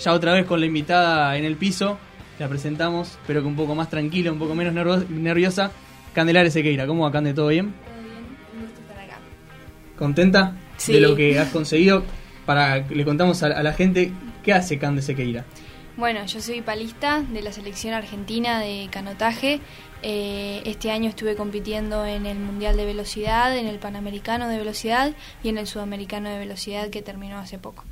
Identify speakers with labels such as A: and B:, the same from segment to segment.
A: ya otra vez con la invitada en el piso. La presentamos, pero que un poco más tranquila, un poco menos nerviosa. Candelaria Sequeira, ¿cómo va, Cande? ¿Todo bien?
B: Todo bien, un gusto estar acá.
A: ¿Contenta
B: Sí.
A: de lo que has conseguido? Para le contamos a, a la gente qué hace Cande Sequeira.
B: Bueno, yo soy palista de la selección argentina de canotaje. Eh, este año estuve compitiendo en el Mundial de Velocidad, en el Panamericano de Velocidad y en el Sudamericano de Velocidad que terminó hace poco,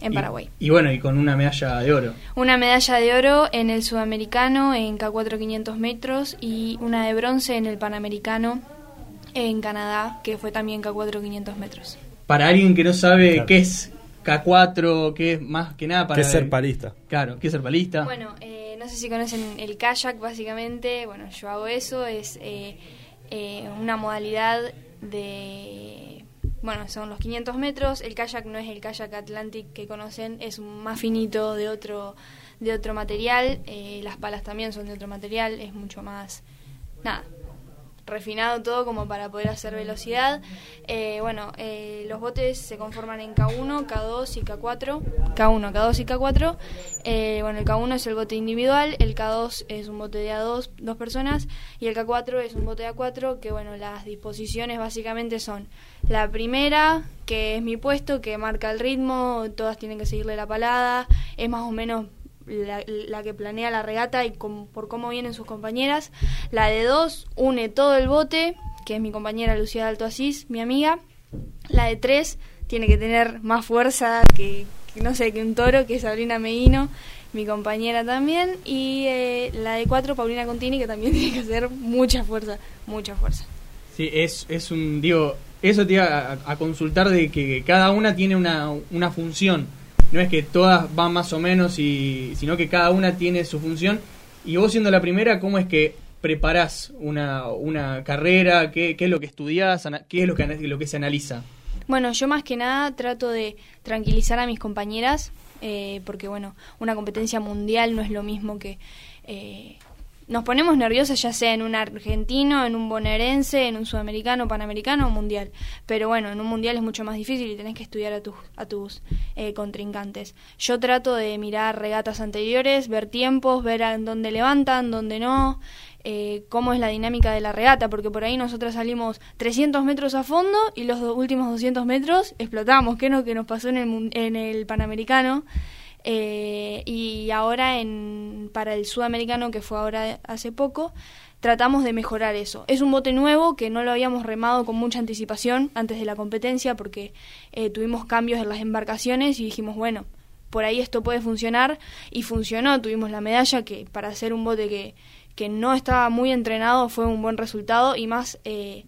B: en
A: Y-
B: Paraguay.
A: Y, bueno, y con una medalla de oro.
B: Una medalla de oro en el Sudamericano en K4 500 metros y una de bronce en el Panamericano en Canadá, que fue también K4 500 metros.
A: Para alguien que no sabe
C: Claro.
A: qué es K4, qué es más que nada para...
C: ¿Qué es ser palista?
A: Claro, qué es ser palista.
B: Bueno, eh, no sé si conocen el kayak, básicamente. Bueno, yo hago eso. Es eh, eh, una modalidad de. Bueno, son los 500 metros. El kayak no es el kayak Atlantic que conocen, es un más finito de otro, de otro material. Eh, las palas también son de otro material, es mucho más. Nada, refinado todo como para poder hacer velocidad. Eh, bueno, eh, los botes se conforman en K1, K2 y K4. K1, K2 y K4. Eh, bueno, el K1 es el bote individual, el K2 es un bote de A2, dos personas, y el K4 es un bote de A4, que bueno, las disposiciones básicamente son la primera, que es mi puesto, que marca el ritmo, todas tienen que seguirle la palada, es más o menos la, la que planea la regata y por cómo vienen sus compañeras. La de dos une todo el bote, que es mi compañera Lucía Alto Asís, mi amiga. La de tres tiene que tener más fuerza que, que no sé, que un toro, que es Sabrina Medino, mi compañera también. Y eh, la de cuatro, Paulina Contini, que también tiene que hacer mucha fuerza, mucha fuerza.
A: Sí, es, es un, digo, eso te iba a, a consultar de que cada una tiene una, una función. No es que todas van más o menos, y, sino que cada una tiene su función. Y vos siendo la primera, ¿cómo es que preparás una, una carrera? ¿Qué, ¿Qué es lo que estudiás? ¿Qué es lo que, ana- lo que se analiza?
B: Bueno, yo más que nada trato de tranquilizar a mis compañeras, eh, porque bueno, una competencia mundial no es lo mismo que... eh, nos ponemos nerviosas ya sea en un argentino, en un bonaerense, en un sudamericano, panamericano o mundial. Pero bueno, en un mundial es mucho más difícil y tenés que estudiar a tus, a tus eh, contrincantes. Yo trato de mirar regatas anteriores, ver tiempos, ver a dónde levantan, dónde no, eh, cómo es la dinámica de la regata, porque por ahí nosotros salimos 300 metros a fondo y los últimos 200 metros explotamos, que es lo que nos pasó en el, en el Panamericano. Eh, y ahora en, para el sudamericano, que fue ahora hace poco, tratamos de mejorar eso. Es un bote nuevo que no lo habíamos remado con mucha anticipación antes de la competencia porque eh, tuvimos cambios en las embarcaciones y dijimos, bueno, por ahí esto puede funcionar y funcionó. Tuvimos la medalla que para hacer un bote que, que no estaba muy entrenado fue un buen resultado y más eh,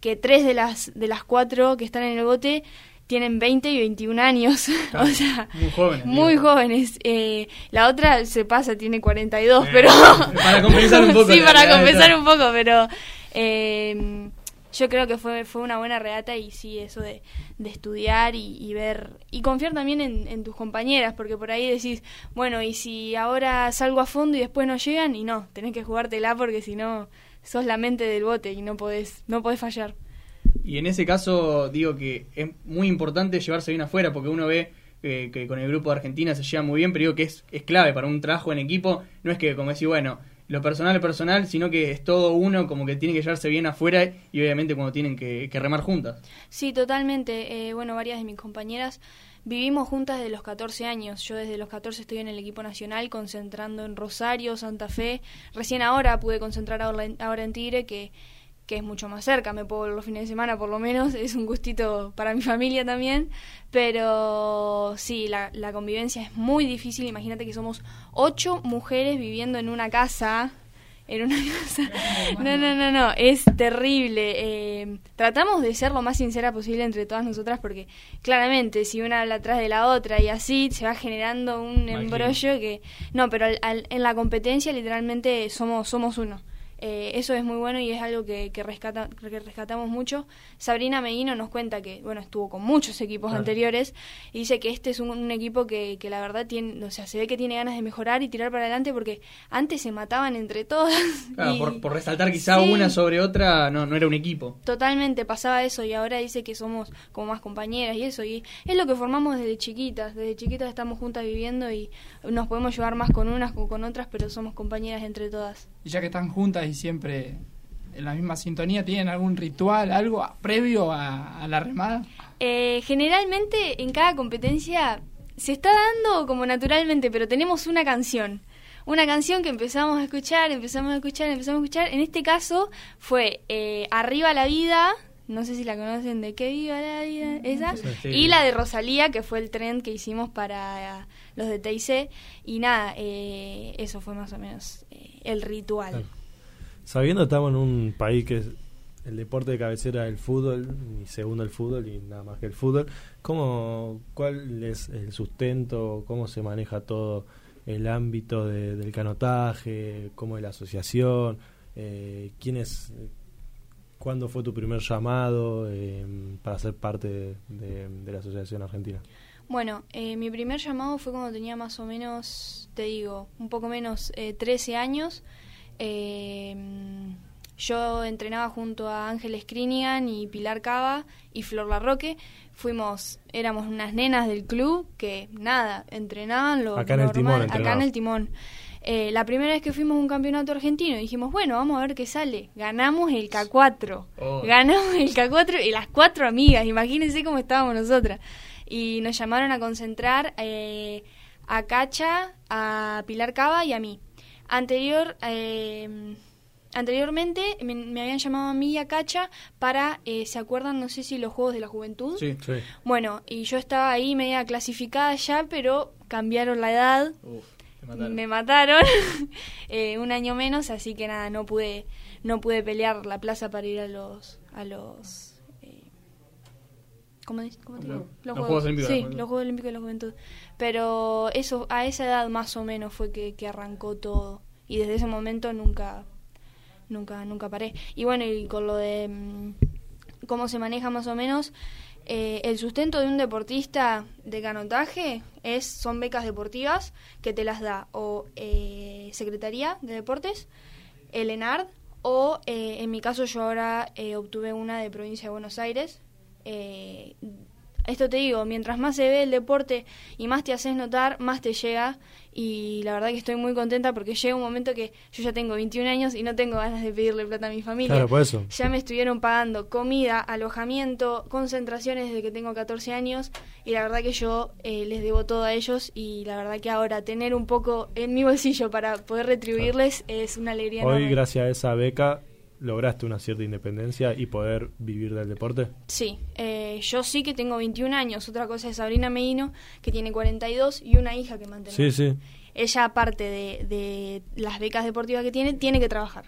B: que tres de las, de las cuatro que están en el bote tienen 20 y 21 años. o sea,
A: Muy jóvenes.
B: muy
A: digo.
B: jóvenes. Eh, la otra se pasa, tiene 42,
A: Eh,
B: pero...
A: para compensar un poco
B: sí, para compensar un poco, pero... eh, yo creo que fue, fue una buena regata y sí, eso de, de estudiar y, y ver... Y confiar también en, en tus compañeras, porque por ahí decís, bueno, y si ahora salgo a fondo y después no llegan, y no, tenés que jugártela porque si no, sos la mente del bote y no podés, no podés fallar.
A: Y en ese caso, digo que es muy importante llevarse bien afuera, porque uno ve eh, que con el grupo de Argentina se lleva muy bien, pero digo que es, es clave para un trabajo en equipo. No es que, como decir, bueno, lo personal es personal, sino que es todo uno, como que tiene que llevarse bien afuera y obviamente cuando tienen que, que remar juntas.
B: Sí, totalmente. Eh, bueno, varias de mis compañeras vivimos juntas desde los 14 años. Yo desde los 14 estoy en el equipo nacional concentrando en Rosario, Santa Fe. Recién ahora pude concentrar ahora en, ahora en Tigre, que, que es mucho más cerca. Me puedo volver los fines de semana por lo menos. Es un gustito para mi familia también. Pero sí, la, la convivencia es muy difícil. Imagínate que somos ocho mujeres viviendo en una casa en una casa. No, no, no, no, es terrible. Eh, tratamos de ser lo más sincera posible entre todas nosotras porque claramente si una habla atrás de la otra y así se va generando un embrollo que... No, pero al- al- en la competencia literalmente somos, somos uno. Eh, eso es muy bueno y es algo que, que, rescata, que rescatamos mucho. Sabrina Medino nos cuenta que, bueno, estuvo con muchos equipos anteriores y dice que este es un, equipo que, que, la verdad tiene, o sea, se ve que tiene ganas de mejorar y tirar para adelante porque antes se mataban entre todas.
A: Claro, por, resaltar quizá una sobre otra, no, no era un equipo.
B: Totalmente, pasaba eso y ahora dice que somos como más compañeras y eso. Y es lo que formamos desde chiquitas. Desde chiquitas estamos juntas viviendo y nos podemos llevar más con unas como con otras, pero somos compañeras entre todas.
C: Y ya que están juntas y siempre en la misma sintonía, ¿tienen algún ritual, algo previo a, la remada?
B: Eh, generalmente en cada competencia se está dando como naturalmente, pero tenemos una canción. Una canción que empezamos a escuchar, empezamos a escuchar, empezamos a escuchar. En este caso fue eh, Arriba la vida, no sé si la conocen de Que viva la vida, esa. Y la de Rosalía, que fue el trend que hicimos para los de TIC. Y nada, eh, eso fue más o menos el ritual.
D: Sabiendo estamos en un país que es el deporte de cabecera el fútbol, y segundo el fútbol y nada más que el fútbol, ¿cómo, ¿cuál es el sustento? ¿Cómo se maneja todo el ámbito del canotaje? ¿Cómo es la asociación? Eh, ¿Quién es, ¿Cuándo fue tu primer llamado eh, para ser parte de, la Asociación Argentina?
B: Bueno, eh, mi primer llamado fue cuando tenía más o menos, te digo, un poco menos, 13 años. Eh, yo entrenaba junto a Ángeles Crinian y Pilar Cava y Flor Larroque. Fuimos, éramos unas nenas del club que nada, entrenaban lo
D: acá en el timón.
B: Acá en el timón. Eh, la primera vez que fuimos a un campeonato argentino dijimos, bueno, vamos a ver qué sale. Ganamos el K4. Ganamos el K4 y las cuatro amigas, imagínense cómo estábamos nosotras. Y nos llamaron a concentrar eh, a Cacha, a Pilar Cava y a mí. Anterior, eh, anteriormente me, habían llamado a mí y a Cacha para, eh, ¿se acuerdan? No sé si los Juegos de la Juventud.
D: Sí, sí.
B: Bueno, y yo estaba ahí media clasificada ya, pero cambiaron la edad. Me mataron eh, un año menos, así que nada, no pude, no pude pelear la plaza para ir a los, a los ¿Cómo, cómo te digo?
A: Los, Juegos, Olímpicos.
B: Sí, los Juegos Olímpicos de la Juventud. Pero eso, a esa edad más o menos fue que, que arrancó todo. Y desde ese momento nunca, nunca, nunca paré. Y bueno, y con lo de mm, cómo se maneja más o menos, eh, el sustento de un deportista de canotaje es son becas deportivas que te las da o eh, Secretaría de Deportes, el ENARD, o eh, en mi caso yo ahora obtuve una de Provincia de Buenos Aires, eh, esto te digo, mientras más se ve el deporte y más te haces notar, más te llega. Y la verdad que estoy muy contenta porque llega un momento que yo ya tengo 21 años y no tengo ganas de pedirle plata a mi familia. Ya me estuvieron pagando comida, alojamiento, concentraciones desde que tengo 14 años. Y la verdad que yo eh, les debo todo a ellos. Y la verdad que ahora tener un poco en mi bolsillo para poder retribuirles es una alegría.
D: Hoy, gracias a esa beca, lograste una cierta independencia y poder vivir del deporte?
B: Sí, eh, yo sí que tengo 21 años. Otra cosa es Sabrina Medino, que tiene 42 y una hija que mantiene.
D: Sí, sí.
B: Ella, aparte de, de las becas deportivas que tiene, tiene que trabajar.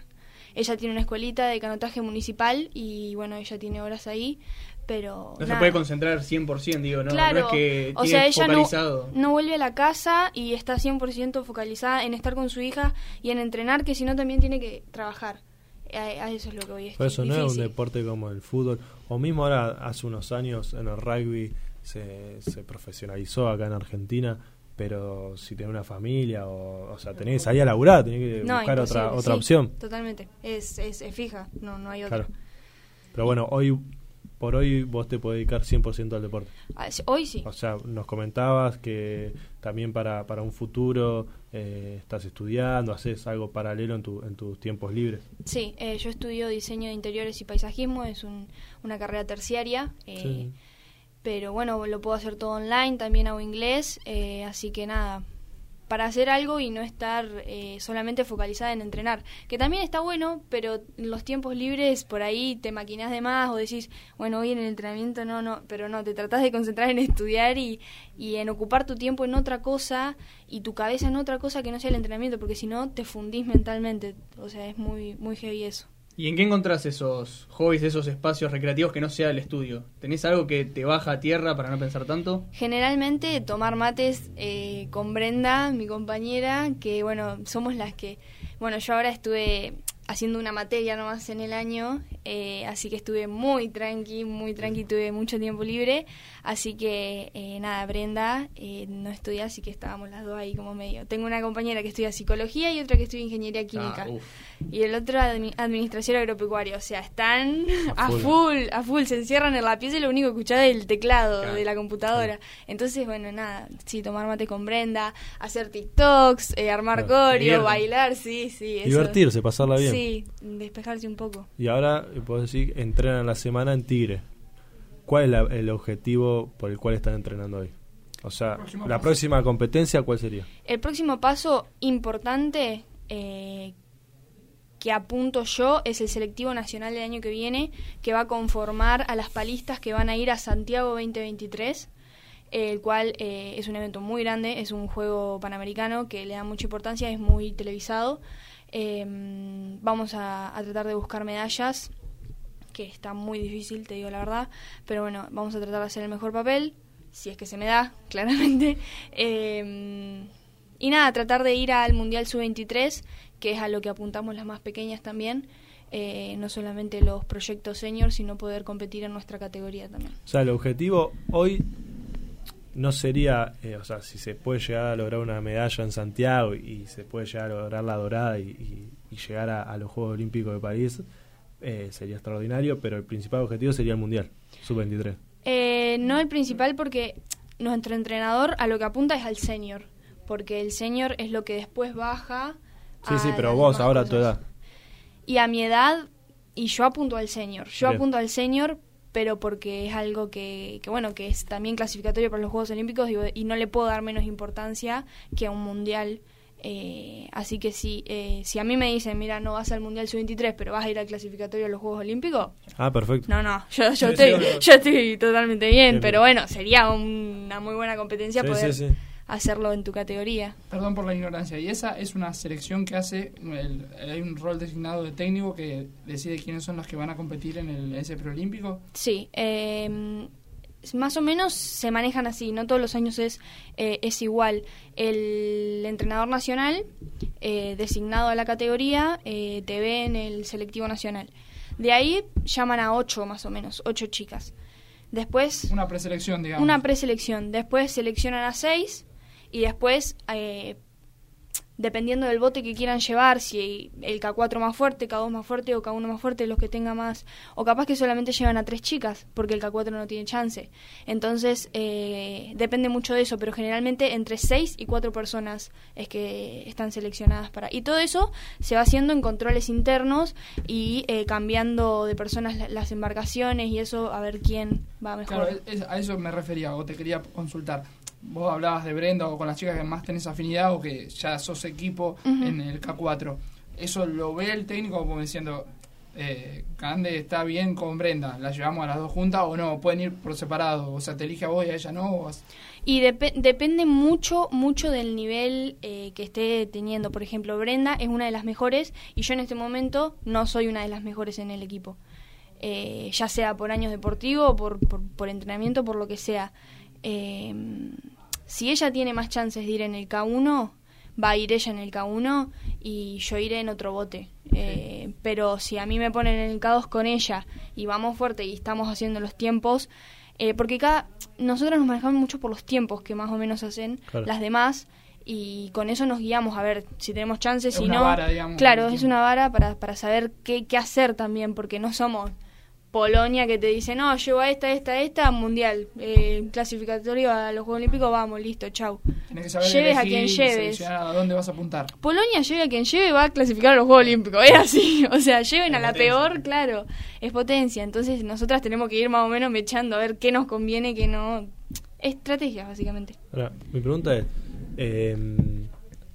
B: Ella tiene una escuelita de canotaje municipal y bueno, ella tiene horas ahí, pero...
A: No se puede concentrar 100%, digo, ¿no?
B: Claro,
A: no es que
B: o sea, ella no, no, vuelve a la casa y está 100% focalizada en estar con su hija y en entrenar, que si no también tiene que trabajar. A, eso es lo que voy a
D: Por eso no es un deporte como el fútbol. O mismo ahora, hace unos años, en el rugby se, se profesionalizó acá en Argentina, pero si tenés una familia o, o sea, tenés que salir a laburar, tenés que buscar otra otra opción.
B: Totalmente, es, es, fija, no, no hay otra.
D: Pero bueno, hoy por hoy vos te podés dedicar 100% al deporte.
B: Ah, hoy sí.
D: O sea, nos comentabas que también para, para un futuro eh, estás estudiando, haces algo paralelo en, tu, en tus tiempos libres.
B: Sí, eh, yo estudio diseño de interiores y paisajismo, es una carrera terciaria. Eh, pero bueno, lo puedo hacer todo online, también hago inglés, así que nada, para hacer algo y no estar eh, solamente focalizada en entrenar. Que también está bueno, pero en los tiempos libres por ahí te maquinas de más o decís, bueno, hoy en el entrenamiento no, no, pero no, te tratás de concentrar en estudiar y, y en ocupar tu tiempo en otra cosa y tu cabeza en otra cosa que no sea el entrenamiento, porque si no te fundís mentalmente. O sea, es muy, muy heavy eso.
A: ¿Y en qué encontrás esos hobbies, esos espacios recreativos que no sea el estudio? ¿Tenés algo que te baja a tierra para no pensar tanto?
B: Generalmente tomar mates eh, con Brenda, mi compañera, que bueno, somos las que... Bueno, yo ahora estuve haciendo una materia nomás en el año, eh, así que estuve muy tranqui, muy tranqui, tuve mucho tiempo libre, así que eh, nada, Brenda eh, no estudia, así que estábamos las dos ahí como medio. Tengo una compañera que estudia psicología y otra que estudia ingeniería química.
A: Ah,
B: y el otro admi- administración agropecuaria, o sea, están
D: A
B: a
D: full.
B: full, a full, se encierran en la pieza y lo único que escuchás es el teclado
A: Claro.
B: de la computadora. Entonces, bueno, nada, sí, tomar mate con Brenda, hacer TikToks, eh, armar
D: Claro,
B: coreo,
A: divierten.
B: bailar, sí, sí. eso.
D: Divertirse, pasarla bien.
B: Sí, despejarse un poco.
D: Y ahora, eh, podés decir, entrenan la semana en Tigre. ¿Cuál es la- el objetivo por el cual están entrenando hoy? O sea, la
C: paso.
D: próxima competencia, ¿cuál sería?
B: El próximo paso importante eh, que apunto yo es el selectivo nacional del año que viene, que va a conformar a las palistas que van a ir a Santiago 2023, el cual eh, es un evento muy grande, es un juego panamericano que le da mucha importancia, es muy televisado. Eh, vamos a, tratar de buscar medallas, que está muy difícil, te digo la verdad, pero bueno, vamos a tratar de hacer el mejor papel, si es que se me da, claramente. Eh, y nada, tratar de ir al Mundial Sub-23, que es a lo que apuntamos las más pequeñas también. eh, no solamente los proyectos senior, sino poder competir en nuestra categoría también.
D: O sea, el objetivo hoy no sería, eh, o sea, si se puede llegar a lograr una medalla en Santiago y se puede llegar a lograr la dorada y, y- y llegar a, a los Juegos Olímpicos de París, eh, sería extraordinario, pero el principal objetivo sería el Mundial, sub-23.
B: Eh, no el principal porque nuestro entrenador a lo que apunta es al senior, porque el senior es lo que después baja.
D: Sí, sí, pero vos ahora a tu edad.
B: Y a mi edad, y yo apunto al senior. Yo
D: Bien.
B: apunto al senior, pero porque es algo que, que, bueno, que es también clasificatorio para los Juegos Olímpicos digo, y no le puedo dar menos importancia que a un mundial. Eh, así que si, eh, si a mí me dicen, mira, no vas al Mundial Sub-23, pero vas a ir al clasificatorio de los Juegos Olímpicos,
D: Ah, perfecto.
B: no, no, yo, yo,
C: Sí,
B: estoy,
C: sí,
B: yo estoy totalmente bien,
D: Bien,
B: pero bueno, sería una muy buena competencia
D: Sí,
B: poder
D: sí, sí.
B: Hacerlo en tu categoría.
C: Perdón por la ignorancia. Y esa es una selección que hace. el- hay un rol designado de técnico que decide quiénes son los que van a competir en el, ese preolímpico.
B: Sí, eh, más o menos se manejan así, no todos los años es, eh, es igual. El entrenador nacional, eh, designado a la categoría, eh, te ve en el selectivo nacional. De ahí llaman a ocho más o menos, ocho chicas. Después
C: Una preselección, digamos.
B: una preselección, después seleccionan a seis y después, eh, dependiendo del bote que quieran llevar, si el K4 más fuerte, K2 más fuerte o K1 más fuerte, los que tenga más, o capaz que solamente llevan a tres chicas, porque el K4 no tiene chance. Entonces, eh, depende mucho de eso, pero generalmente entre seis y cuatro personas es que están seleccionadas para... Y todo eso se va haciendo en controles internos y eh, cambiando de personas la- las embarcaciones y eso a ver quién va mejor.
C: Claro, a eso me refería o te quería consultar. Vos hablabas de Brenda o con las chicas que más tenés afinidad o que ya sos equipo en el K4. ¿Eso lo ve el técnico como diciendo, eh, Cande está bien con Brenda, la llevamos a las dos juntas o no? ¿Pueden ir por separado? O sea, te elige a vos y a ella no? o
B: Y depe- depende mucho, mucho del nivel eh, que esté teniendo. Por ejemplo, Brenda es una de las mejores y yo en este momento no soy una de las mejores en el equipo. Eh, ya sea por años deportivos, por, por, por entrenamiento, por lo que sea. Eh, si ella tiene más chances de ir en el K1, va a ir ella en el K1 y yo iré en otro bote. Eh, pero si a mí me ponen en el K2 con ella y vamos fuerte y estamos haciendo los tiempos, eh, porque cada nosotros nos manejamos mucho por los tiempos que más o menos hacen
D: Claro.
B: las demás y con eso nos guiamos a ver si tenemos chances,
C: Es
B: si
C: una
B: no.
C: vara, digamos,
B: claro, es una vara para, para saber qué, qué hacer también, porque no somos Polonia que te dice, no, llevo a esta, esta, esta, mundial, eh, clasificatorio a los Juegos Olímpicos, vamos, listo, chau.
C: Tenés que saber
B: Lleves a quien lleves.
C: a dónde vas a apuntar.
B: Polonia lleve a quien lleve, va a clasificar a los Juegos Olímpicos. Es así. O sea, lleven a la
C: potencia.
B: peor, claro. Es potencia. Entonces, nosotras tenemos que ir más o menos mechando a ver qué nos conviene, qué no. Estrategias, básicamente.
D: Ahora, mi pregunta es, eh,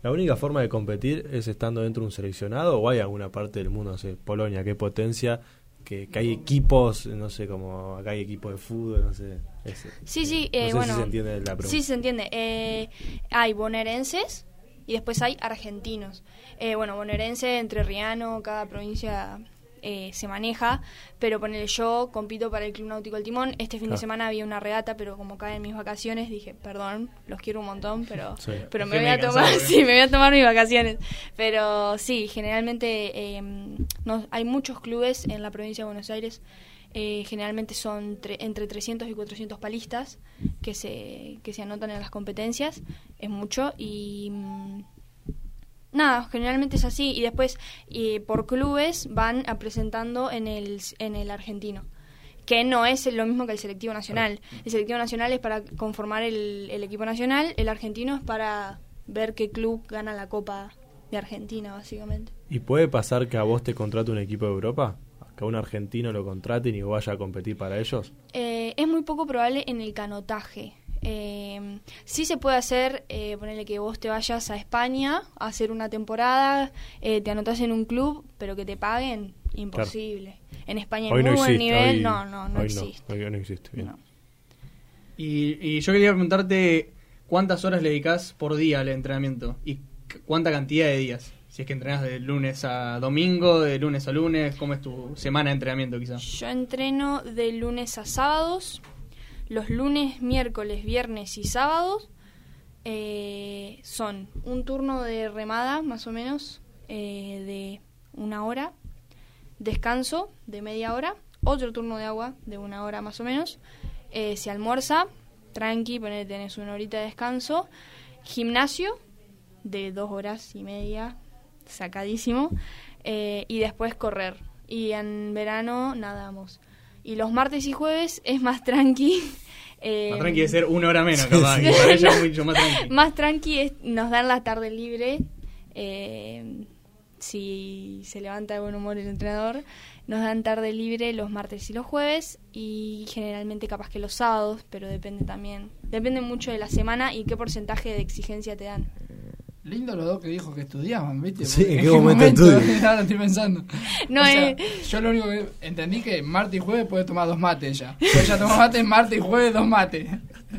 D: ¿la única forma de competir es estando dentro de un seleccionado o hay alguna parte del mundo, no sé, Polonia, qué potencia, que, que hay equipos, no sé, como acá hay equipos de fútbol, no sé.
B: Sí, sí,
D: no
B: eh,
D: sé
B: bueno.
D: si se entiende la pregunta.
B: Sí, se entiende. Eh, hay bonaerenses y después hay argentinos. Eh, bueno, bonaerense, entrerriano, cada provincia eh, se maneja, pero ponele yo compito para el Club Náutico El Timón. Este fin de semana había una regata, pero como caen mis vacaciones, dije, perdón, los quiero un montón, pero,
D: Sí.
B: pero me voy a tomar,
A: descansar,
B: sí, me voy a tomar mis vacaciones. Pero sí, generalmente eh, no- hay muchos clubes en la provincia de Buenos Aires. eh, generalmente son tre- entre 300 y 400 palistas que se, que se anotan en las competencias. Es mucho y... mm, Nada, generalmente es así. Y después, eh, por clubes, van a presentando en el, en el argentino. Que no es lo mismo que el selectivo nacional. El selectivo nacional es para conformar el, el equipo nacional. El argentino es para ver qué club gana la Copa de Argentina, básicamente.
D: ¿Y puede pasar que a vos te contrate un equipo de Europa? ¿Que a un argentino lo contraten y vaya a competir para ellos?
B: Eh, es muy poco probable en el canotaje. Eh, sí se puede hacer, eh, ponerle que vos te vayas a España a hacer una temporada, eh, te anotas en un club, pero que te paguen, imposible. En España hay
D: Hoy
B: muy
D: no
B: buen
D: existe.
B: nivel,
D: hoy-
B: no, no, no
D: hoy
B: existe.
D: hoy no existe. Bien.
B: No.
A: Y, y yo quería preguntarte cuántas horas le dedicas por día al entrenamiento y cuánta cantidad de días. Si es que entrenas de lunes a domingo, de lunes a lunes, ¿cómo es tu semana de entrenamiento quizás?
B: Yo entreno de lunes a sábados, los lunes, miércoles, viernes y sábados eh, son un turno de remada más o menos eh, de una hora, descanso de media hora, otro turno de agua de una hora más o menos, eh, se almuerza, tranqui, tenés una horita de descanso, gimnasio de dos horas y media, sacadísimo, eh, y después correr. Y en verano nadamos. Y los martes y jueves es más tranqui. eh,
A: Más tranqui de ser una hora menos, capaz. y para ella es mucho más tranqui.
B: más tranqui es, nos dan la tarde libre. eh, si se levanta de buen humor el entrenador, nos dan tarde libre los martes y los jueves y generalmente capaz que los sábados, pero depende también. Depende mucho de la semana y qué porcentaje de exigencia te dan.
C: Lindo los dos que dijo que estudiaban, ¿viste?
D: Sí, ¿en qué momento estudian?
C: Ahora estoy pensando.
B: No
C: O sea,
B: es-
C: Yo lo único que entendí que martes y jueves puede tomar dos mates sea, ella toma mates martes y jueves dos mates.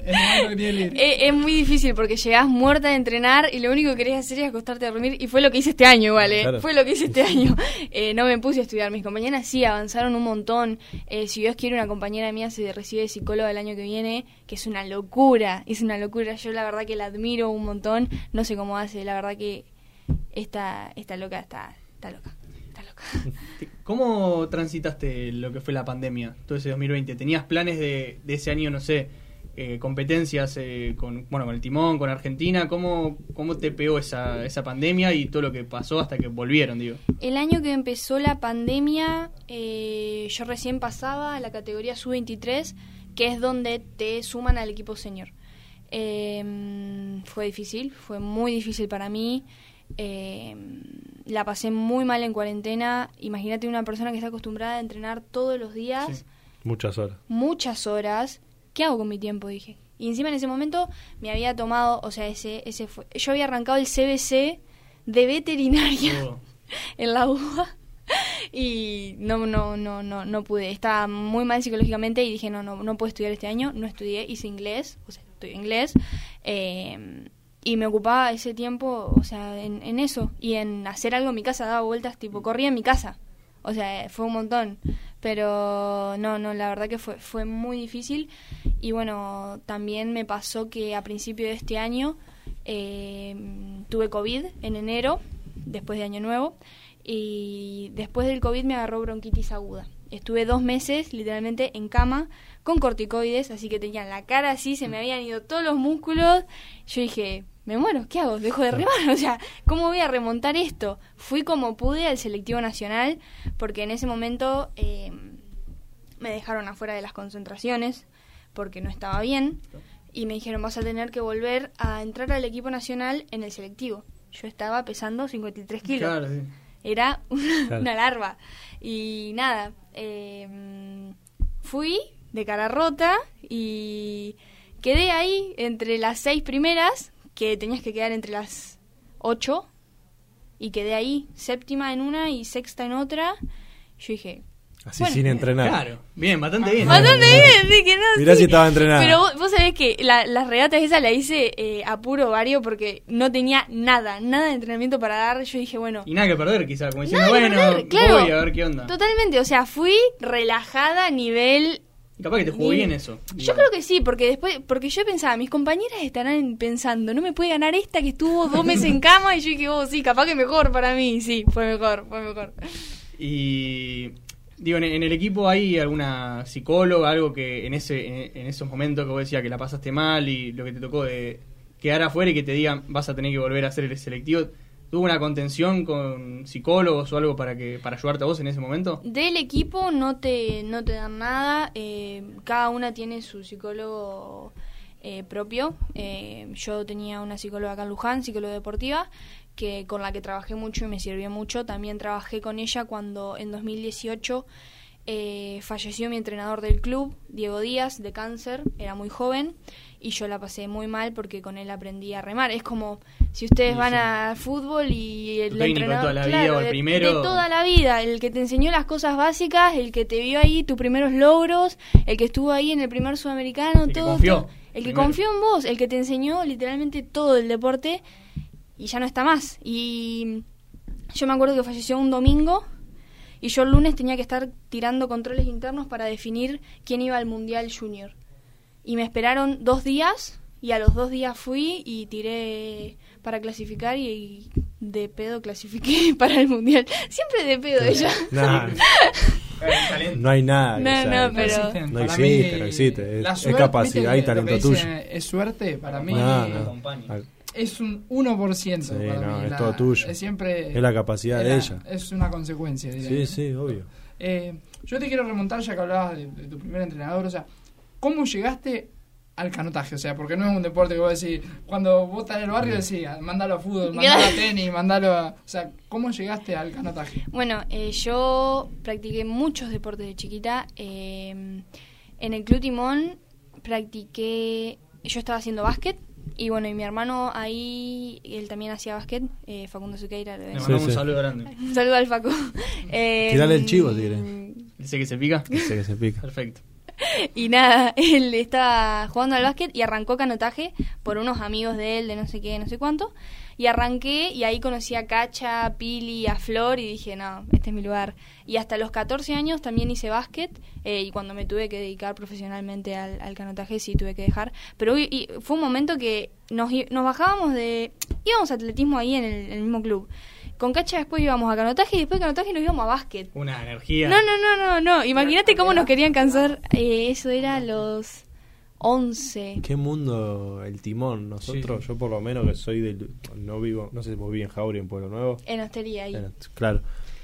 C: Es.
B: Eh, Es, muy difícil porque llegás muerta de entrenar y lo único que querés hacer es acostarte a dormir. Y fue lo que hice este año, igual, ¿eh?
D: Claro.
B: Fue lo que hice este año. Eh, no me puse a estudiar. Mis compañeras sí avanzaron un montón. Eh, si Dios quiere, una compañera mía se recibe de psicóloga el año que viene, que es una locura. Es una locura. Yo la verdad que la admiro un montón. No sé cómo hace. La verdad que esta, esta loca está, está loca. Está loca.
A: ¿Cómo transitaste lo que fue la pandemia, todo ese 2020? ¿Tenías planes de, de ese año, no sé, eh, competencias eh, con, bueno, con el Timón, con Argentina? ¿Cómo, cómo te pegó esa, esa pandemia y todo lo que pasó hasta que volvieron, digo?
B: El año que empezó la pandemia, eh, yo recién pasaba a la categoría sub-23, que es donde te suman al equipo senior. Eh, fue difícil, fue muy difícil para mí. Eh, la pasé muy mal en cuarentena. Imagínate una persona que está acostumbrada a entrenar todos los días,
A: Sí.
D: Muchas horas.
B: muchas horas. ¿Qué hago con mi tiempo? Dije. Y encima en ese momento me había tomado, o sea, ese, ese fue. Yo había arrancado el CBC de veterinaria
A: Oh,
B: en la UBA y no no no no no pude estaba muy mal psicológicamente y dije no no no puedo estudiar este año no estudié hice inglés o sea estudié inglés eh, y me ocupaba ese tiempo o sea en, en eso y en hacer algo en mi casa daba vueltas tipo corría en mi casa o sea fue un montón pero no no la verdad que fue fue muy difícil y bueno también me pasó que a principio de este año eh, tuve covid en enero después de año nuevo y después del COVID me agarró bronquitis aguda. Estuve dos meses literalmente en cama con corticoides, así que tenía la cara así, se me habían ido todos los músculos. Yo dije, me muero, ¿qué hago? Dejo de remar, o sea, ¿cómo voy a remontar esto? Fui como pude al selectivo nacional, porque en ese momento eh, me dejaron afuera de las concentraciones, porque no estaba bien, y me dijeron, vas a tener que volver a entrar al equipo nacional en el selectivo. Yo estaba pesando 53 kilos
A: claro, sí.
B: era una,
D: Claro.
B: una larva. Y nada, eh, fui de cara rota y quedé ahí entre las seis primeras, que tenías que quedar entre las ocho, y quedé ahí, séptima en una y sexta en otra. Yo dije,
D: Así
B: Bueno,
D: sin entrenar.
A: Claro, bien, bastante bien.
B: Bastante bien, sí, que no,
D: Mirá
B: sí.
D: si estaba entrenada.
B: Pero vos, vos sabés que la- las regatas esas la hice eh, a puro vario porque no tenía nada, nada de entrenamiento para dar. Yo dije, bueno,
A: Y nada que perder, quizás, como diciendo, bueno,
B: perder, claro.
A: voy a ver qué onda.
B: totalmente, o sea, fui relajada a nivel...
A: Y capaz que te jugó
B: Ni-
A: bien eso.
B: Yo creo que sí, porque después, porque yo pensaba, mis compañeras estarán pensando, no me puede ganar esta que estuvo dos meses en cama y yo dije, oh, sí, capaz que mejor para mí, sí, fue mejor, fue mejor.
A: Y digo, en, en el equipo hay alguna psicóloga, algo que en ese en, en esos momentos que vos decías que la pasaste mal y lo que te tocó de quedar afuera y que te digan vas a tener que volver a hacer el selectivo, ¿tuvo una contención con psicólogos o algo para que para ayudarte a vos en ese momento?
B: Del equipo no te, no te dan nada, eh, cada una tiene su psicólogo eh, propio. Eh, yo tenía una psicóloga acá en Luján, psicóloga deportiva, que con la que trabajé mucho y me sirvió mucho. También trabajé con ella cuando en 2018 eh, falleció mi entrenador del club, Diego Díaz, de cáncer, era muy joven y yo la pasé muy mal porque con él aprendí a remar. Es como si ustedes
A: Sí,
B: van
A: sí.
B: al fútbol y el entrenador
A: toda la vida
B: claro,
A: o el
B: de-
A: primero.
B: de toda la vida, el que te enseñó las cosas básicas, el que te vio ahí tus primeros logros, el que estuvo ahí en el primer sudamericano,
A: El que
B: todo,
A: confió,
B: todo. el que confió en vos, el que te enseñó literalmente todo el deporte y ya no está más. Y yo me acuerdo que falleció un domingo y yo el lunes tenía que estar tirando controles internos para definir quién iba al Mundial Junior. Y me esperaron dos días y a los dos días fui y tiré para clasificar y, de pedo clasifiqué para el Mundial. Siempre de pedo ella.
D: Nah, no hay nada.
B: No, no, pero-.
D: No existe,
C: mí,
D: no existe. Es-
C: la
D: es
C: suerte,
D: capacidad
C: ¿viste
D: y talento tuyo.
C: Es suerte, para mí
D: No,
A: no.
C: es un 1%.
D: Sí,
C: para
D: no,
C: mí.
D: es
C: La-
D: todo tuyo.
C: Es siempre...
D: Es la capacidad de
C: la-
D: ella.
C: Es una consecuencia, diría
D: Sí, sí, obvio.
C: Eh, yo te quiero remontar, ya que hablabas de, de tu primer entrenador, o sea, ¿cómo llegaste al canotaje? O sea, porque no es un deporte que vos decís, cuando vos estás en el barrio decís, "Ah, mandalo a fútbol, mandalo a tenis, mandalo a... O sea, ¿cómo llegaste al canotaje?
B: Bueno, eh, yo practiqué muchos deportes de chiquita. eh, en el Club Timón practiqué, yo estaba haciendo básquet y bueno, y mi hermano ahí, él también hacía básquet, eh, Facundo Suqueira.
A: Le
B: Le
A: mandamos
D: Sí,
A: un
D: sí.
A: saludo grande.
B: Un saludo al Facu. Eh,
D: Tirale el chivo, si querés.
A: Dice que se pica.
D: Sé que se pica.
A: Perfecto.
B: Y nada, él estaba jugando al básquet y arrancó canotaje por unos amigos de él, de no sé qué, no sé cuánto. Y arranqué y ahí conocí a Cacha, a Pili, a Flor y dije, no, este es mi lugar. Y hasta los 14 años también hice básquet eh, y cuando me tuve que dedicar profesionalmente al, canotaje sí tuve que dejar. Pero y- fue un momento que nos, nos bajábamos de... íbamos a atletismo ahí en el, en el mismo club. Con Cacha después íbamos a canotaje y después de canotaje nos íbamos a básquet.
A: Una energía.
B: No, no, no, no, no. Imagínate cómo nos querían cansar. Eh, eso era a los 11.
D: ¿Qué mundo el timón? Nosotros,
A: Sí.
D: yo por lo menos que soy del... No vivo, no sé si vos viví en Jauri, en Pueblo Nuevo.
B: En hostería ahí.
D: Claro,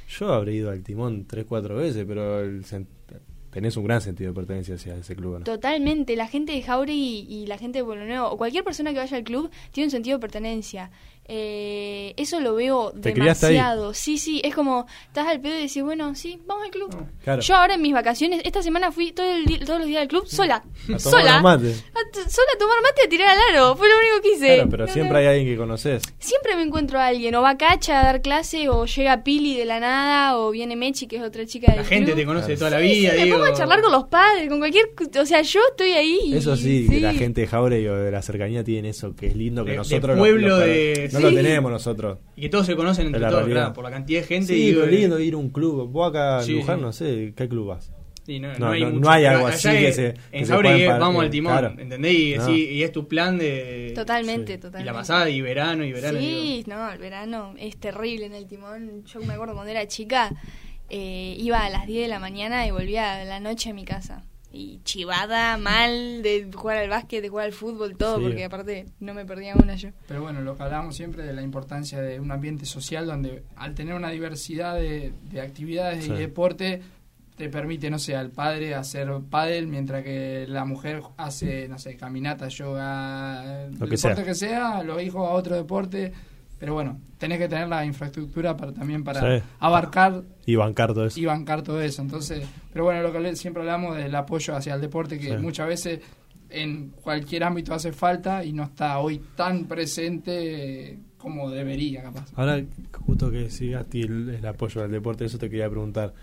D: yo habré ido al timón tres, cuatro veces, pero el tenés un gran sentido de pertenencia hacia ese club, ¿no?
B: Totalmente. La gente de Jauregui y, y la gente de Pueblo Nuevo, o cualquier persona que vaya al club, tiene un sentido de pertenencia. Eh, eso lo veo
D: ¿Te criaste ahí?
B: demasiado. Sí, sí, es como, estás al pedo y decís, bueno, sí, vamos al club.
D: Claro.
B: Yo ahora en mis vacaciones, esta semana fui todo el di- todos los días al club sola.
D: A tomar
B: sola. A t- sola a tomar mate y a tirar al aro. Fue lo único que hice.
D: Claro, pero
B: No,
D: siempre
B: no.
D: hay alguien que conoces.
B: Siempre me encuentro a alguien, o va Cacha a dar clase, o llega Pili de la nada, o viene Mechi, que es otra chica del
A: La gente
B: club.
A: te conoce de toda
B: Sí,
A: la vida,
B: sí,
A: digo.
B: pongo a charlar con los padres, con cualquier... O sea, yo estoy ahí. y-
D: Eso sí, que la gente de Jauregui o de la cercanía tiene eso, que es lindo que
A: De- de
D: nosotros...
A: pueblo
D: lo, lo-
A: de-
D: No lo tenemos nosotros.
A: Y que todos se conocen entre todos,
D: realidad.
A: claro, por la cantidad de gente.
D: Sí,
A: digo,
D: pero lindo ir a un club. Vos acá en
A: Sí,
D: Luján,
A: sí.
D: no sé, ¿qué club vas?
A: Sí, no,
D: No,
A: no hay,
D: no-
A: mucho.
D: no hay algo así que
A: es-
D: se-
A: En Jauregui vamos al timón,
D: claro.
A: ¿entendés? Y,
D: No.
A: sí, y es tu plan de.
B: Totalmente,
D: Sí.
B: totalmente.
A: Y la pasada, y verano, y verano.
B: Sí,
A: digo.
B: no, el verano es terrible en el timón. Yo me acuerdo cuando era chica, eh, iba a las 10 de la mañana y volvía a la noche a mi casa. Y chivada, mal, de jugar al básquet, de jugar al fútbol, todo,
D: Sí.
B: porque aparte no me perdía una yo.
C: Pero bueno, lo que hablábamos siempre de la importancia de un ambiente social donde al tener una diversidad de, de actividades
D: Sí.
C: y deporte te permite, no sé, al padre hacer pádel mientras que la mujer hace, no sé, caminata, yoga,
D: Lo que
C: deporte
D: sea.
C: que sea, los hijos a otro deporte. Pero bueno, tenés que tener la infraestructura para también para
D: Sí.
C: abarcar
D: Y bancar todo eso.
C: y bancar todo eso. Entonces, pero bueno, lo que siempre hablamos del apoyo hacia el deporte, que
D: Sí.
C: muchas veces en cualquier ámbito hace falta y no está hoy tan presente eh, como debería, capaz.
D: Ahora, justo que Gasti, el, el apoyo al deporte, eso te quería preguntar.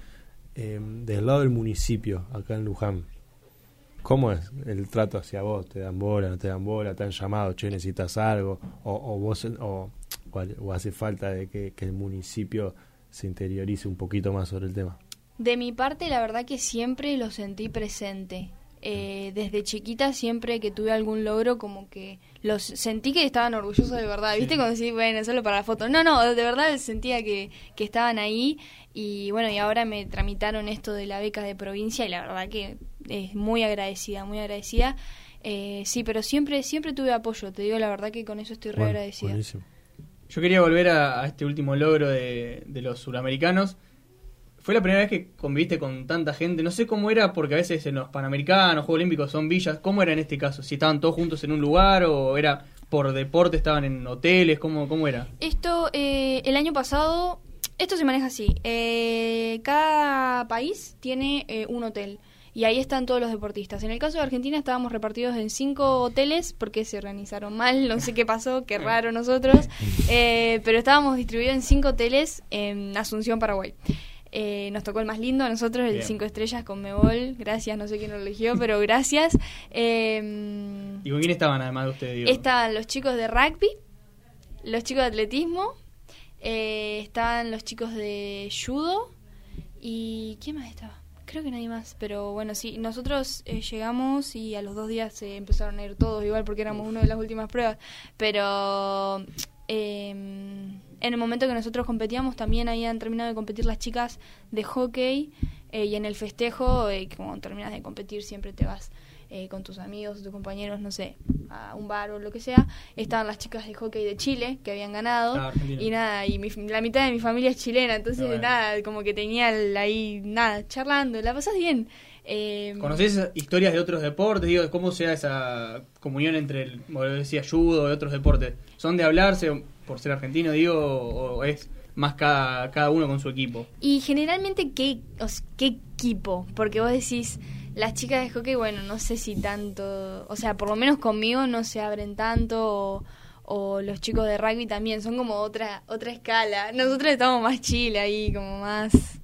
D: eh, del lado del municipio, acá en Luján, ¿cómo es el trato hacia vos? ¿Te dan bola, no te dan bola? ¿Te han llamado, che, necesitas algo? ¿O, o vos, o, o hace falta de que, que el municipio se interiorice un poquito más sobre el tema?
B: De mi parte, la verdad que siempre lo sentí presente. Eh, desde chiquita siempre que tuve algún logro como que los sentí que estaban orgullosos de verdad, ¿viste? Como decir, bueno, solo para la foto. No, no, de verdad sentía que, que estaban ahí y bueno, y ahora me tramitaron esto de la beca de provincia y la verdad que es muy agradecida, muy agradecida. Eh, sí, pero siempre siempre tuve apoyo, te digo la verdad que con eso estoy re agradecida.
A: Yo quería volver a, este último logro de, de los suramericanos fue la primera vez que conviviste con tanta gente. No sé cómo era, porque a veces en los Panamericanos, Juegos Olímpicos son villas. ¿Cómo era en este caso? ¿Si estaban todos juntos en un lugar o era por deporte, estaban en hoteles? ¿Cómo, cómo era?
B: Esto, eh, el año pasado, esto se maneja así. Eh, cada país tiene eh, un hotel. Y ahí están todos los deportistas. En el caso de Argentina estábamos repartidos en cinco hoteles porque se organizaron mal, no sé qué pasó, qué raro nosotros. pero estábamos distribuidos en cinco hoteles en Asunción, Paraguay. Eh, nos tocó el más lindo a nosotros, el 5 estrellas con Mebol. Gracias, no sé quién lo eligió, pero gracias.
A: Eh, ¿Y con quién estaban además de ustedes?
B: Estaban los chicos de rugby, los chicos de atletismo, eh, estaban los chicos de judo y ¿quién más estaba? Creo que nadie más, pero bueno, sí, nosotros eh, llegamos y a los dos días se empezaron a ir todos igual porque éramos una de las últimas pruebas, pero eh, en el momento que nosotros competíamos también habían terminado de competir las chicas de hockey eh, y en el festejo, eh, como terminas de competir siempre te vas eh, con tus amigos, tus compañeros, no sé, a un bar o lo que sea, estaban las chicas de hockey de Chile que habían ganado ah, y nada, y la mitad de mi familia es chilena, entonces nada, como que tenía ahí, nada, charlando, la pasás bien.
A: Eh, ¿Conocés historias de otros deportes? Digo, ¿cómo sea esa comunión entre, el, como decía, judo y otros deportes? ¿Son de hablarse por ser argentino, digo, o es más cada, cada uno con su equipo?
B: Y generalmente, ¿qué, ¿qué equipo? Porque vos decís, las chicas de hockey, bueno, no sé si tanto, o sea, por lo menos conmigo no se abren tanto, o, o los chicos de rugby también, son como otra, otra escala. Nosotros estamos más chile ahí, como más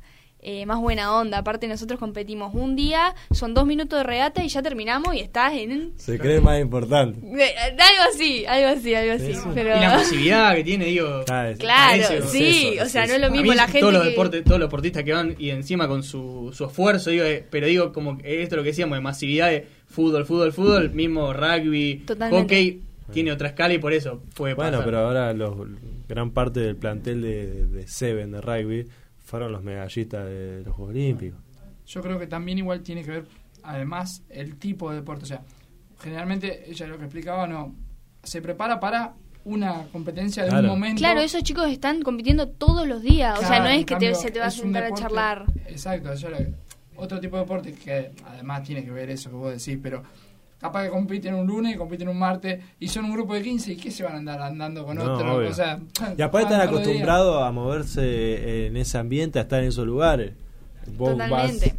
B: eh, más buena onda. Aparte nosotros competimos un día, son dos minutos de regata y ya terminamos y estás en...
D: Se cree más importante.
B: algo así, algo así, algo así. Pero...
A: Y la masividad que tiene, digo...
B: Claro, sí, o sea, no es lo mismo la gente
A: todos Los deportes, todos los deportistas que van y encima con su, su esfuerzo, digo, eh, pero digo, como esto lo que decíamos, de masividad de fútbol, fútbol, fútbol, mismo rugby, hockey tiene otra escala y por eso fue
D: Bueno, pero ahora los, gran parte del plantel de, de Seven de rugby fueron los medallistas de los Juegos Olímpicos.
C: Yo creo que también igual tiene que ver, además, el tipo de deporte. O sea, generalmente, ella lo que explicaba, no, se prepara para una competencia de un momento.
B: Claro, esos chicos están compitiendo todos los días. o sea, no es que se te va a sentar a charlar.
C: Exacto, otro tipo de deporte que además tiene que ver eso que vos decís, pero capaz que compiten un lunes, compiten un martes y son un grupo de 15 y qué se van a andar andando con otro. O sea,
D: y aparte están acostumbrados a moverse en ese ambiente, a estar en esos lugares. Vos Totalmente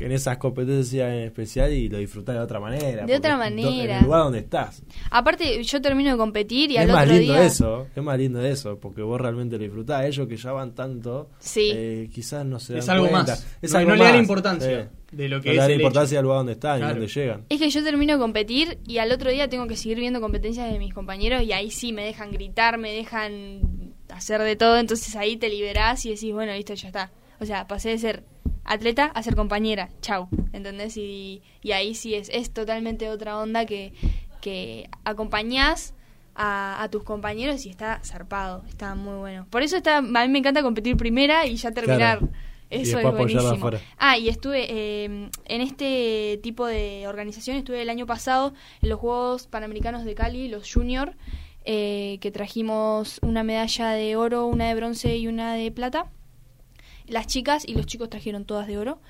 D: en esas competencias en especial y lo disfrutar de otra manera.
B: De otra manera.
D: En el lugar donde estás.
B: Aparte, yo termino de competir y
D: es
B: al
D: más
B: otro
D: lindo
B: día...
D: eso, es más lindo eso, porque vos realmente lo disfrutás. Ellos que ya van tanto,
B: sí.
D: eh, quizás no se dan
A: Es algo
D: cuenta.
A: más. Es no, algo no le da la importancia. De lo que no
D: le
A: da
D: la importancia al lugar donde están y donde llegan.
B: Es que yo termino de competir y al otro día tengo que seguir viendo competencias de mis compañeros y ahí sí me dejan gritar, me dejan hacer de todo, entonces ahí te liberás y decís, bueno, listo, ya está. O sea, pasé de ser atleta a ser compañera, chau, ¿entendés? Y, y ahí sí es, es totalmente otra onda que, que acompañás a, tus compañeros y está zarpado, está muy bueno. Por eso está, a mí me encanta competir primera y ya terminar. Eso es buenísimo. Ah, y estuve em, en este tipo de organización, estuve el año pasado en los Juegos Panamericanos de Cali, los Junior, eh, que trajimos una medalla de oro, una de bronce y una de plata las chicas y los chicos trajeron todas de oro.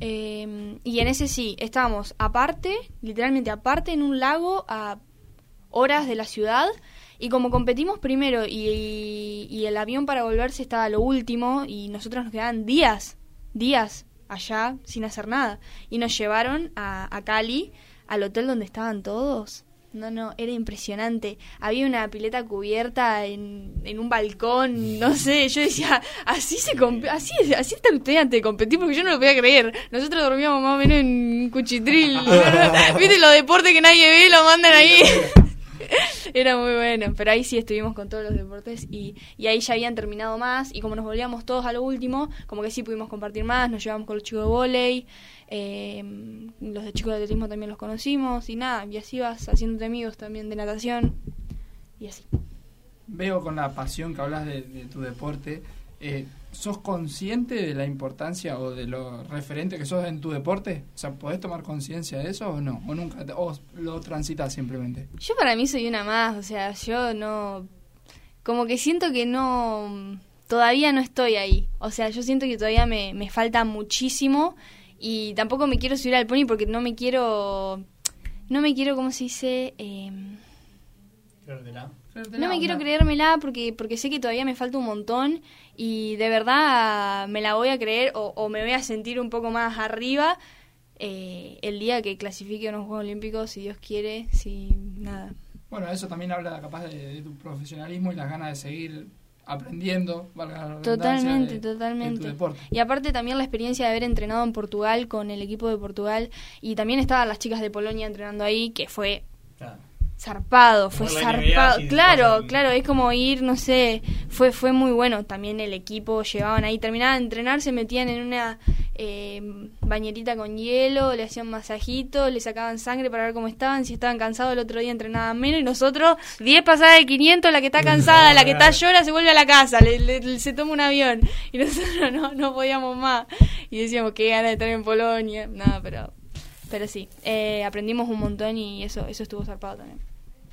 B: Eh, y en ese sí, estábamos aparte, literalmente aparte en un lago a horas de la ciudad. Y como competimos primero y, y el avión para volverse estaba lo último y nosotros nos quedaban días, días allá sin hacer nada. Y nos llevaron a, a Cali, al hotel donde estaban todos. No, no, era impresionante. Había una pileta cubierta en, en un balcón, no sé, yo decía, así se así así está usted antes de competir porque yo no lo podía creer. Nosotros dormíamos más o menos en un cuchitril. ¿Viste los deportes que nadie ve lo mandan ahí? Era muy bueno, pero ahí sí estuvimos con todos los deportes y, y ahí ya habían terminado más y como nos volvíamos todos a lo último, como que sí pudimos compartir más, nos llevamos con los chicos de volei, eh, los de chicos de atletismo también los conocimos y nada, y así vas haciéndote amigos también de natación y así.
C: Veo con la pasión que hablas de, de tu deporte, eh, ¿sos consciente de la importancia o de lo referente que sos en tu deporte? O sea, ¿podés tomar conciencia de eso o no? ¿O nunca? te- ¿O lo transitas simplemente?
B: Yo para mí soy una más, o sea, yo no... Como que siento que no... Todavía no estoy ahí. O sea, yo siento que todavía me, me falta muchísimo y tampoco me quiero subir al pony porque no me quiero... No me quiero, ¿cómo se dice? Em, no me quiero creérmela porque, porque sé que todavía me falta un montón y de verdad me la voy a creer o, o me voy a sentir un poco más arriba eh, el día que clasifique a unos Juegos Olímpicos, si Dios quiere, si nada.
C: Bueno, eso también habla capaz de, de tu profesionalismo y las ganas de seguir aprendiendo, valga la
B: Totalmente,
C: de- de
B: totalmente.
C: tu deporte.
B: Y aparte también la experiencia de haber entrenado en Portugal con el equipo de Portugal y también estaban las chicas de Polonia entrenando ahí, que fue zarpado, fue
A: NBA,
B: zarpado. claro,
A: pasan-
B: claro, es como ir, no sé, fue fue muy bueno. También el equipo llevaban ahí, terminaban de entrenar, se metían en una eh, bañerita con hielo, le hacían masajito, le sacaban sangre para ver cómo estaban, si estaban cansados el otro día entrenaban menos y nosotros 10 pasadas de 500, la que está cansada, la que está llora se vuelve a la casa, le, le- se toma un avión y nosotros no, no podíamos más y decíamos qué ganas de estar en Polonia, nada, pero pero sí, eh, aprendimos un montón y eso eso estuvo zarpado también.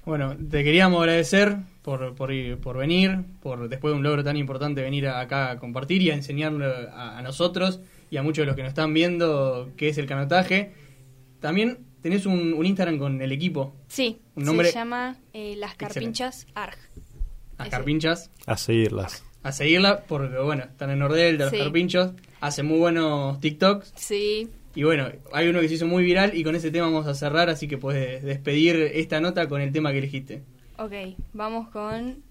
A: Bueno, te queríamos agradecer por, por, ir- por venir, por después de un logro tan importante venir a- acá a compartir y a enseñarle a, a nosotros y a muchos de los que nos están viendo qué es el canotaje. También tenés un, un Instagram con el equipo,
B: Sí,
A: Un nombre
B: se llama eh, Las Carpinchas ARG.
A: Las. Carpinchas,
D: A seguirlas.
A: a seguirla porque, bueno, están en Nordel de los
B: Sí.
A: Carpinchos, hacen muy buenos TikToks
B: Sí,
A: y bueno, hay uno que se hizo muy viral y con ese tema vamos a cerrar, así que puedes despedir esta nota con el tema que elegiste.
B: Ok, vamos con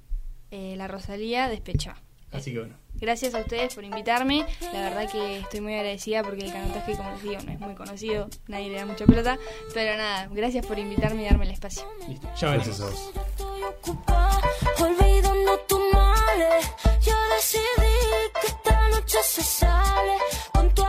B: eh, la Rosalía Despecha.
A: Así que bueno.
B: Gracias a ustedes por invitarme. La verdad que estoy muy agradecida porque el canotaje, como les digo, no es muy conocido. Nadie le da mucha pelota. Pero nada, gracias por invitarme y darme el espacio.
A: Listo, ya
D: Gracias a. Olvidando
E: tus males, yo decidí que esta noche se sale con tu